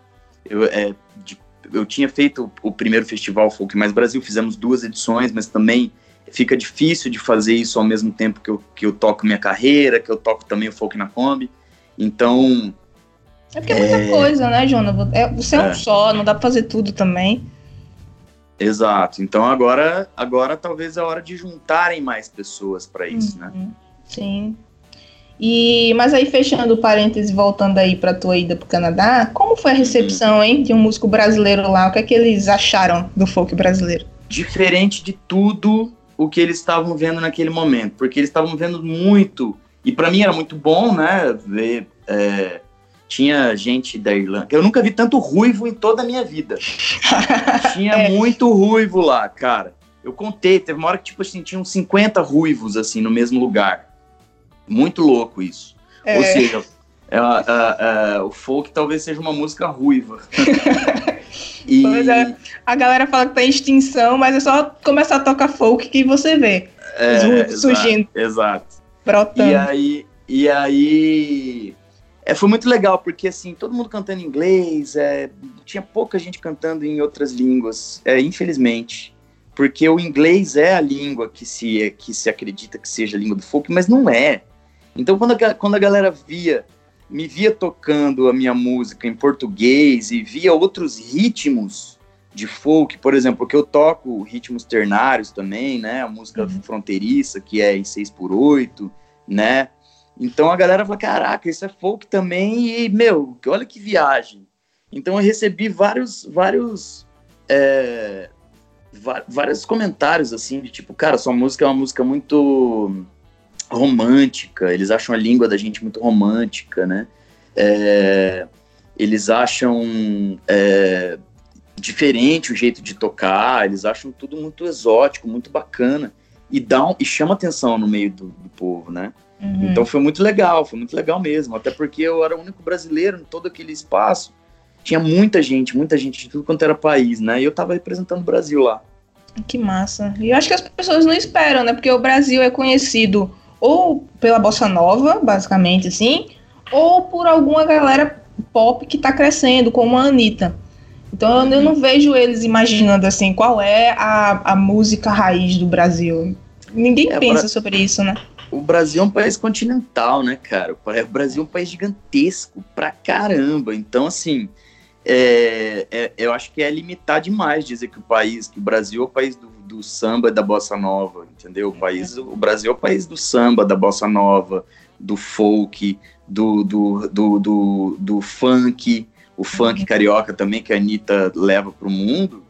eu, é, de, eu tinha feito o primeiro festival Folk Mais Brasil, fizemos duas edições, mas também fica difícil de fazer isso ao mesmo tempo que eu, que eu toco minha carreira, que eu toco também o folk na Kombi. Então. É porque é muita é... coisa, né, Jonathan? É, você é, é um só, não dá pra fazer tudo também. Exato. Então agora, agora talvez é hora de juntarem mais pessoas para isso, né? uhum. né? Sim. E, mas aí, fechando o parêntese, voltando aí para tua ida para o Canadá, como foi a recepção, hein, de um músico brasileiro lá? O que é que eles acharam do folk brasileiro? Diferente de tudo o que eles estavam vendo naquele momento, porque eles estavam vendo muito, e para mim era muito bom, né, ver... É, tinha gente da Irlanda. Eu nunca vi tanto ruivo em toda a minha vida. tinha é. muito ruivo lá, cara. Eu contei, teve uma hora que, tipo assim, tinham 50 ruivos, assim, no mesmo lugar. Muito louco isso. É. Ou seja, é, é, é, o folk talvez seja uma música ruiva. e... Pois é, a galera fala que tá em extinção, mas é só começar a tocar folk que você vê é, surgindo. Exato. Brotando. E aí, e aí é, foi muito legal, porque assim, todo mundo cantando em inglês, é, tinha pouca gente cantando em outras línguas, é, infelizmente porque o inglês é a língua que se, que se acredita que seja a língua do folk, mas não é. Então, quando a, quando a galera via, me via tocando a minha música em português e via outros ritmos de folk, por exemplo, que eu toco ritmos ternários também, né? A música uhum. fronteiriça, que é em 6 por 8 né? Então a galera fala, caraca, isso é folk também e, meu, olha que viagem. Então eu recebi vários, vários, é, vários comentários, assim, de tipo, cara, sua música é uma música muito romântica, eles acham a língua da gente muito romântica, né? É, eles acham é, diferente o jeito de tocar, eles acham tudo muito exótico, muito bacana e dá um, e chama atenção no meio do, do povo, né? Uhum. Então foi muito legal, foi muito legal mesmo, até porque eu era o único brasileiro em todo aquele espaço. Tinha muita gente, muita gente de tudo quanto era país, né? E eu tava representando o Brasil lá. Que massa. E eu acho que as pessoas não esperam, né? Porque o Brasil é conhecido ou pela bossa nova, basicamente assim, ou por alguma galera pop que tá crescendo, como a Anitta. Então eu não vejo eles imaginando assim qual é a, a música raiz do Brasil. Ninguém é, pensa pra... sobre isso, né? O Brasil é um país continental, né, cara? O Brasil é um país gigantesco pra caramba. Então, assim, é, é, eu acho que é limitar demais dizer que o país, que o Brasil é o país do, do samba e da bossa nova, entendeu? O país, o Brasil é o país do samba, da bossa nova, do folk, do, do, do, do, do funk, o funk uhum. carioca também que a Anitta leva para o mundo,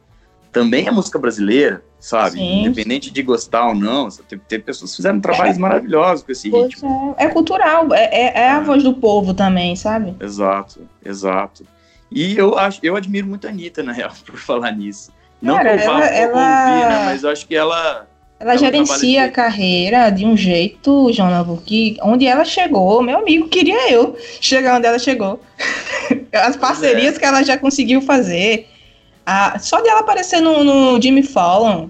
também é música brasileira, sabe? Sim. Independente de gostar ou não, tem, tem pessoas que fizeram trabalhos é. maravilhosos com esse ritmo. É, é cultural, é, é, é a é. voz do povo também, sabe? Exato, exato. E eu acho, eu admiro muito a Anitta, na real, por falar nisso. Não Cara, que ela, ela... né? Mas eu acho que ela. Ela é gerencia a carreira de um jeito, Jonathan, que onde ela chegou, meu amigo, queria eu chegar onde ela chegou. As parcerias é. que ela já conseguiu fazer. A, só de ela aparecer no, no Jimmy Fallon,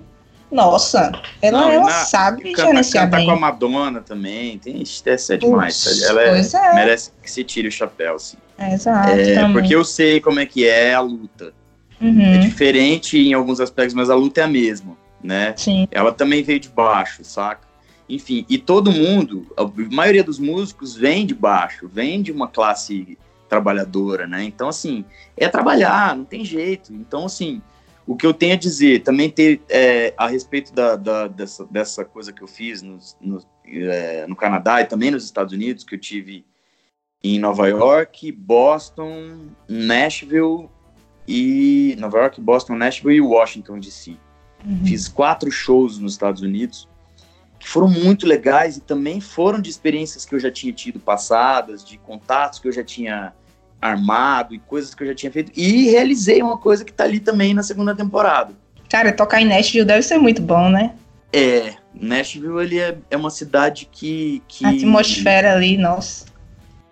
nossa, ela, Não, ela na, sabe canta, gerenciar canta bem. com a Madonna também, tem, essa é demais. Ups, ela é, é. merece que se tire o chapéu, assim. Exato. É, porque eu sei como é que é a luta. Uhum. É diferente em alguns aspectos, mas a luta é a mesma, né? Sim. Ela também veio de baixo, saca? Enfim, e todo mundo, a maioria dos músicos vem de baixo, vem de uma classe trabalhadora, né? Então, assim, é trabalhar, não tem jeito. Então, assim, o que eu tenho a dizer, também ter é, a respeito da, da, dessa, dessa coisa que eu fiz no, no, é, no Canadá e também nos Estados Unidos, que eu tive em Nova York, Boston, Nashville e Nova York, Boston, Nashville e Washington D.C. Uhum. Fiz quatro shows nos Estados Unidos que foram muito legais e também foram de experiências que eu já tinha tido passadas, de contatos que eu já tinha armado e coisas que eu já tinha feito e realizei uma coisa que tá ali também na segunda temporada. Cara, tocar em Nashville deve ser muito bom, né? É, Nashville ele é, é uma cidade que, que a atmosfera ali, nossa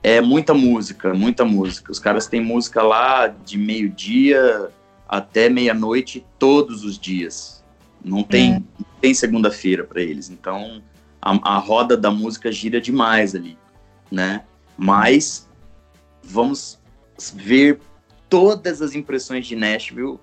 é muita música, muita música. Os caras têm música lá de meio-dia até meia-noite todos os dias. Não tem, é. tem segunda-feira para eles. Então a, a, roda da música gira demais ali, né? Mas vamos ver todas as impressões de Nashville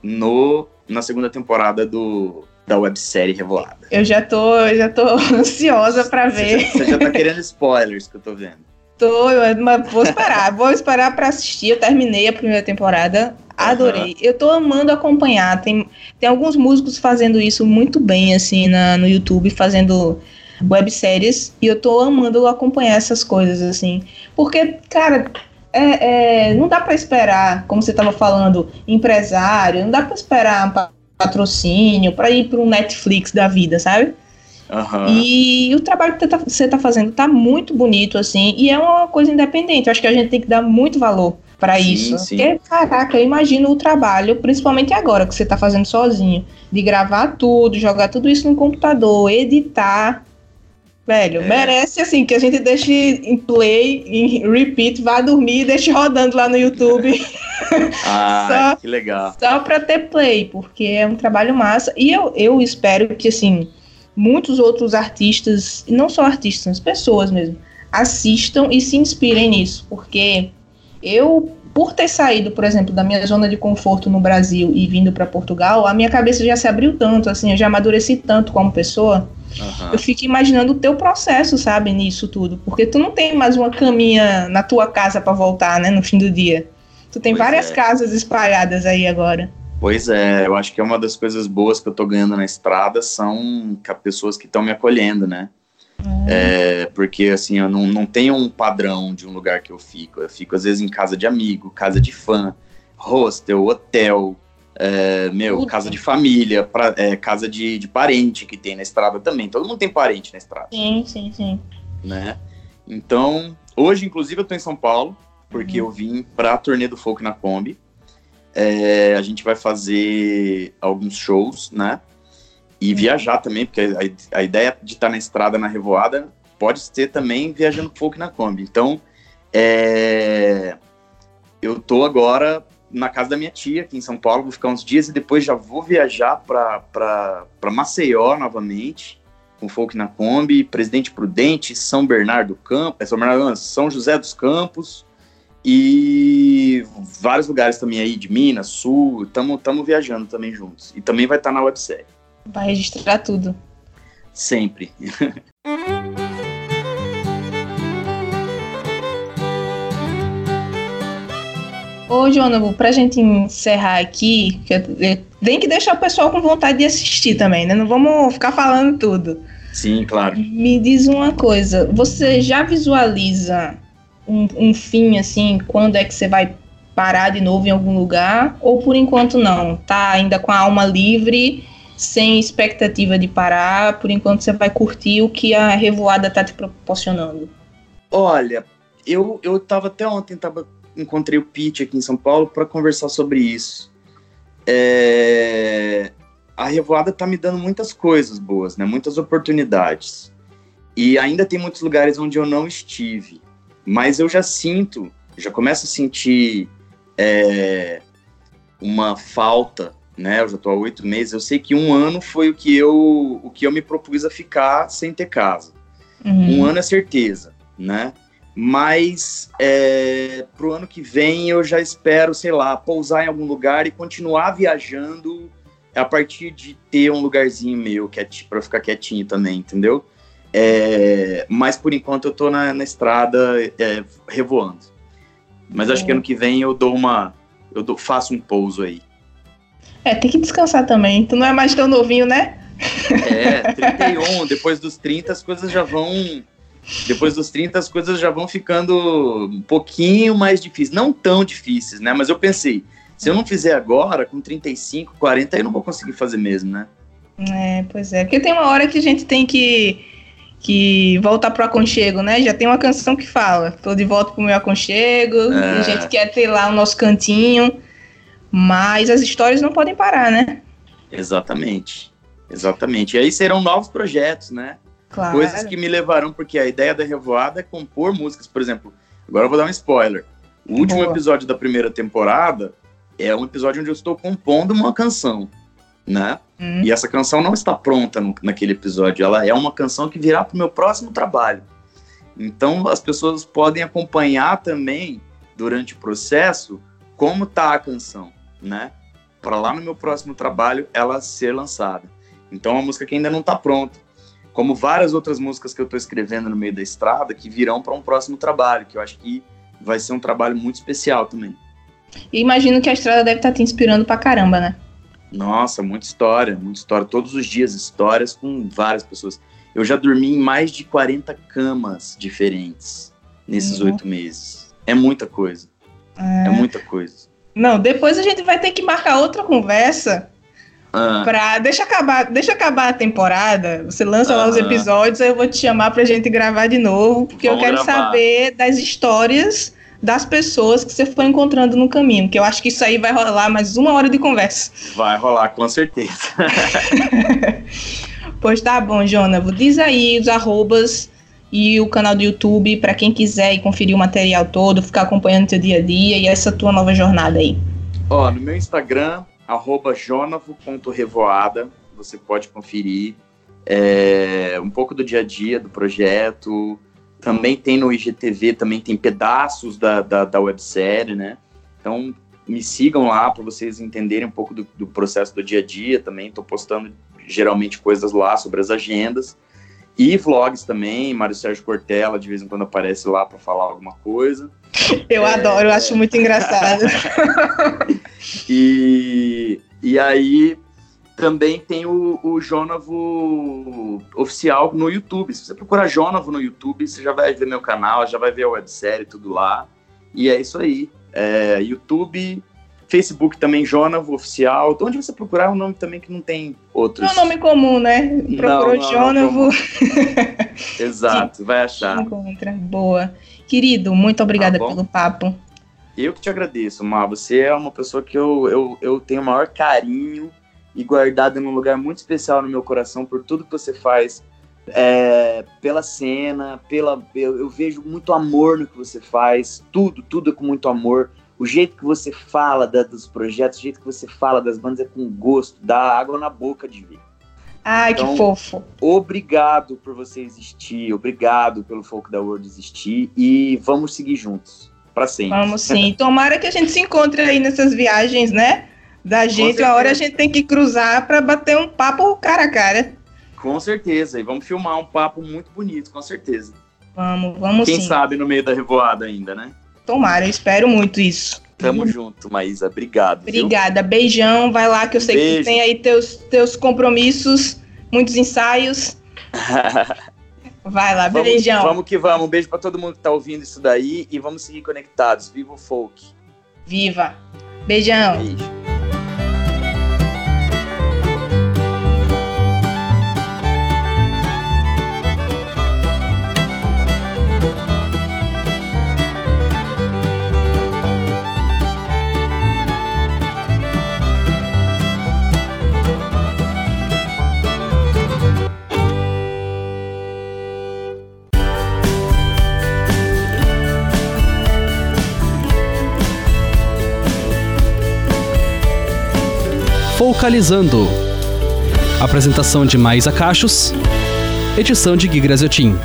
no, na segunda temporada do, da websérie Revoada. Eu já tô, eu já tô ansiosa para ver. Você já, você já tá querendo spoilers que eu tô vendo. Tô, mas vou esperar, vou esperar para assistir. Eu terminei a primeira temporada, adorei. Uhum. Eu tô amando acompanhar. Tem, tem alguns músicos fazendo isso muito bem, assim, na, no YouTube, fazendo webséries, e eu tô amando acompanhar essas coisas, assim. Porque, cara, é, é, não dá para esperar, como você estava falando, empresário, não dá para esperar patrocínio para ir para um Netflix da vida, sabe? Uhum. E o trabalho que você está fazendo tá muito bonito, assim, e é uma coisa independente. Eu acho que a gente tem que dar muito valor para isso. Sim. Porque, caraca, eu imagino o trabalho, principalmente agora que você está fazendo sozinho, de gravar tudo, jogar tudo isso no computador, editar. Velho, é. merece assim que a gente deixe em play, em repeat, vá dormir e deixe rodando lá no YouTube. ah, só, que legal. Só pra ter play, porque é um trabalho massa. E eu, eu espero que, assim, muitos outros artistas, não só artistas, pessoas mesmo, assistam e se inspirem nisso, porque eu, por ter saído, por exemplo, da minha zona de conforto no Brasil e vindo para Portugal, a minha cabeça já se abriu tanto, assim, eu já amadureci tanto como pessoa. Uhum. Eu fico imaginando o teu processo, sabe, nisso tudo, porque tu não tem mais uma caminha na tua casa para voltar, né, no fim do dia. Tu tem pois várias é. casas espalhadas aí agora. Pois é, eu acho que é uma das coisas boas que eu tô ganhando na estrada são pessoas que estão me acolhendo, né? Uhum. É, porque assim, eu não, não tenho um padrão de um lugar que eu fico. Eu fico às vezes em casa de amigo, casa de fã, hostel, hotel, é, meu, casa de família, pra, é, casa de, de parente que tem na estrada também. Todo mundo tem parente na estrada. Sim, sim, sim. Né? Então, hoje, inclusive, eu tô em São Paulo, porque uhum. eu vim pra turnê do Folk na Kombi. É, a gente vai fazer alguns shows, né? E uhum. viajar também, porque a, a ideia de estar na estrada na Revoada pode ser também viajando folk na Kombi. Então, é, eu tô agora na casa da minha tia, aqui em São Paulo, vou ficar uns dias e depois já vou viajar para Maceió novamente, com folk na Kombi, Presidente Prudente, São Bernardo Campo, é São Bernardo, São José dos Campos, e vários lugares também aí de Minas, Sul, estamos viajando também juntos. E também vai estar tá na websérie. Vai registrar tudo. Sempre. Ô, Jonathan, pra gente encerrar aqui, tem que deixar o pessoal com vontade de assistir também, né? Não vamos ficar falando tudo. Sim, claro. Me diz uma coisa, você já visualiza um, um fim, assim, quando é que você vai parar de novo em algum lugar? Ou por enquanto não? Tá ainda com a alma livre, sem expectativa de parar, por enquanto você vai curtir o que a revoada tá te proporcionando? Olha, eu, eu tava até ontem, tava, encontrei o Pete aqui em São Paulo para conversar sobre isso. É, a revoada tá me dando muitas coisas boas, né? Muitas oportunidades. E ainda tem muitos lugares onde eu não estive. Mas eu já sinto, já começo a sentir é, uma falta, né? Eu já estou há oito meses. Eu sei que um ano foi o que eu, o que eu me propus a ficar sem ter casa. Uhum. Um ano é certeza, né? Mas é, pro ano que vem eu já espero, sei lá, pousar em algum lugar e continuar viajando a partir de ter um lugarzinho meu para ficar quietinho também, entendeu? É, mas por enquanto eu tô na, na estrada é, revoando. Mas acho que ano que vem eu dou uma. Eu dou, faço um pouso aí. É, tem que descansar também. Tu não é mais tão novinho, né? É, 31. depois dos 30 as coisas já vão. Depois dos 30 as coisas já vão ficando um pouquinho mais difíceis. Não tão difíceis, né? Mas eu pensei, se eu não fizer agora, com 35, 40, eu não vou conseguir fazer mesmo, né? É, pois é. Porque tem uma hora que a gente tem que que voltar pro aconchego, né? Já tem uma canção que fala, tô de volta pro meu aconchego, é. a gente quer ter lá o nosso cantinho, mas as histórias não podem parar, né? Exatamente, exatamente. E aí serão novos projetos, né? Claro. Coisas que me levarão, porque a ideia da Revoada é compor músicas, por exemplo, agora eu vou dar um spoiler. O último Boa. episódio da primeira temporada é um episódio onde eu estou compondo uma canção né? Hum. E essa canção não está pronta no, naquele episódio, ela é uma canção que virá para o meu próximo trabalho. Então as pessoas podem acompanhar também durante o processo como tá a canção, né? Para lá no meu próximo trabalho ela ser lançada. Então é uma música que ainda não está pronta. Como várias outras músicas que eu estou escrevendo no meio da estrada que virão para um próximo trabalho, que eu acho que vai ser um trabalho muito especial também. E imagino que a estrada deve estar tá te inspirando pra caramba, né? Nossa, muita história, muita história. Todos os dias, histórias com várias pessoas. Eu já dormi em mais de 40 camas diferentes nesses uhum. oito uhum. meses. É muita coisa. É. é. muita coisa. Não, depois a gente vai ter que marcar outra conversa. Ah. Pra, deixa acabar, deixa acabar a temporada. Você lança lá os episódios, aí eu vou te chamar pra gente gravar de novo, porque Vamos eu quero gravar. saber das histórias das pessoas que você foi encontrando no caminho, que eu acho que isso aí vai rolar mais uma hora de conversa. Vai rolar, com certeza. pois tá bom, Jonavo. Diz aí os arrobas e o canal do YouTube para quem quiser ir conferir o material todo, ficar acompanhando teu dia a dia e essa tua nova jornada aí. Ó, no meu Instagram, arroba jonavo.revoada, você pode conferir é, um pouco do dia a dia do projeto, também tem no IGTV, também tem pedaços da, da, da websérie, né? Então me sigam lá para vocês entenderem um pouco do, do, processo do dia a dia também. Estou postando geralmente coisas lá sobre as agendas. E vlogs também, Mário Sérgio Cortella de vez em quando aparece lá para falar alguma coisa. Eu é... adoro, eu acho muito engraçado. e, e aí também tem o, o Jonavo oficial no YouTube. Se você procurar Jonavo no YouTube, você já vai ver meu canal, já vai ver a websérie, tudo lá. E é isso aí. É, YouTube, Facebook também, Jonavo Oficial. Onde você procurar é um nome também que não tem outros. É um nome comum, né? Procurou não, Jonavo. Exato, vai achar. Encontra. Boa. Querido, muito obrigada tá pelo papo. Eu que te agradeço, Mar. Você é uma pessoa que eu, eu, eu tenho o maior carinho e guardada num lugar muito especial no meu coração por tudo que você faz, é, pela cena, pela eu, eu, vejo muito amor no que você faz, tudo, tudo é com muito amor. O jeito que você fala da, dos projetos, o jeito que você fala das bandas é com gosto, dá água na boca de ver. Ai, então, que fofo. Obrigado por você existir, obrigado pelo Folk da World existir e vamos seguir juntos, para sempre. Vamos sim. Tomara que a gente se encontre aí nessas viagens, né? Da gente, a hora a gente tem que cruzar para bater um papo cara a cara. Com certeza, e vamos filmar um papo muito bonito, com certeza. Vamos, vamos Quem sim. sabe no meio da revoada ainda, né? Tomara, eu espero muito isso. Tamo junto, Maísa, obrigado. Obrigada, viu? beijão, vai lá que eu sei Beijo. que tem aí teus, teus compromissos, muitos ensaios. vai lá, vamos, beijão. Vamos que vamos, um beijo para todo mundo que tá ouvindo isso daí e vamos seguir conectados. Viva o folk. Viva. Beijão. Beijo. Focalizando. Apresentação de Mais Acachos. Edição de Gui Graziotin.